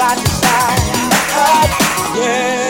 inside, inside my heart. Yeah.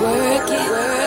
Work it. Work it.